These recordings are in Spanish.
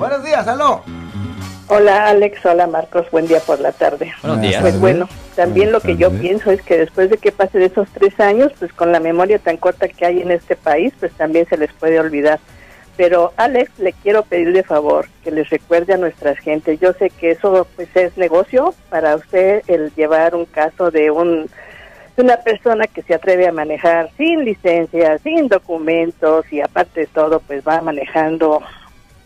Buenos días, aló. Hola Alex, hola Marcos, buen día por la tarde. Buenos días. Pues bueno, también lo que yo pienso es que después de que pase de esos tres años, pues con la memoria tan corta que hay en este país, pues también se les puede olvidar. Pero Alex, le quiero pedir de favor que les recuerde a nuestras gentes. Yo sé que eso pues es negocio para usted el llevar un caso de un de una persona que se atreve a manejar sin licencia, sin documentos y aparte de todo pues va manejando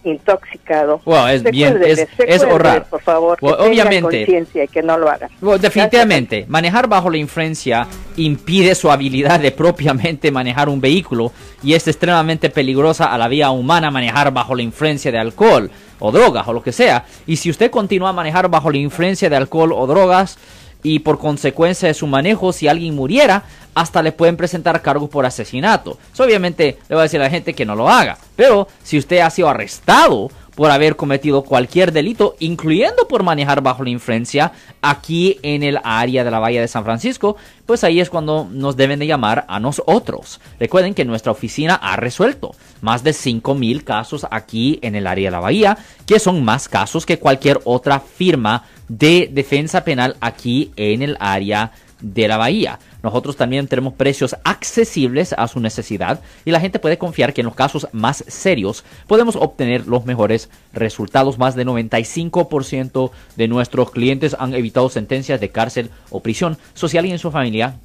intoxicado. Wow, es bien, es, es horror. Por favor, que obviamente. conciencia y que no lo hagan. Definitivamente, manejar bajo la influencia impide su habilidad de propiamente manejar un vehículo y es extremadamente peligrosa a la vía humana manejar bajo la influencia de alcohol o drogas o lo que sea. Y si usted continúa a manejar bajo la influencia de alcohol o drogas y por consecuencia de su manejo, si alguien muriera, hasta le pueden presentar cargos por asesinato. Obviamente le voy a decir a la gente que no lo haga. Pero si usted ha sido arrestado por haber cometido cualquier delito, incluyendo por manejar bajo la influencia aquí en el área de la Bahía de San Francisco, pues ahí es cuando nos deben de llamar a nosotros. Recuerden que nuestra oficina ha resuelto más de 5.000 casos aquí en el área de la Bahía, que son más casos que cualquier otra firma de defensa penal aquí en el área de la bahía. Nosotros también tenemos precios accesibles a su necesidad y la gente puede confiar que en los casos más serios podemos obtener los mejores resultados. Más del 95% de nuestros clientes han evitado sentencias de cárcel o prisión. So, si alguien en su familia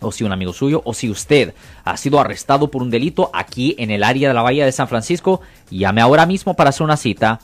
o si un amigo suyo, o si usted ha sido arrestado por un delito aquí en el área de la Bahía de San Francisco, llame ahora mismo para hacer una cita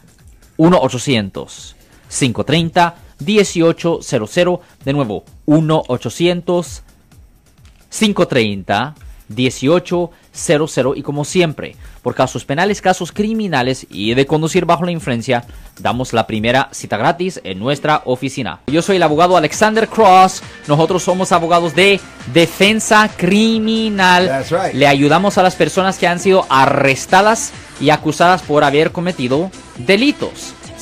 1-800-530-1800. De nuevo, 1-800-530-1800. Y como siempre, por casos penales, casos criminales y de conducir bajo la influencia, damos la primera cita gratis en nuestra oficina. Yo soy el abogado Alexander Cross. Nosotros somos abogados de defensa criminal. Right. Le ayudamos a las personas que han sido arrestadas y acusadas por haber cometido delitos.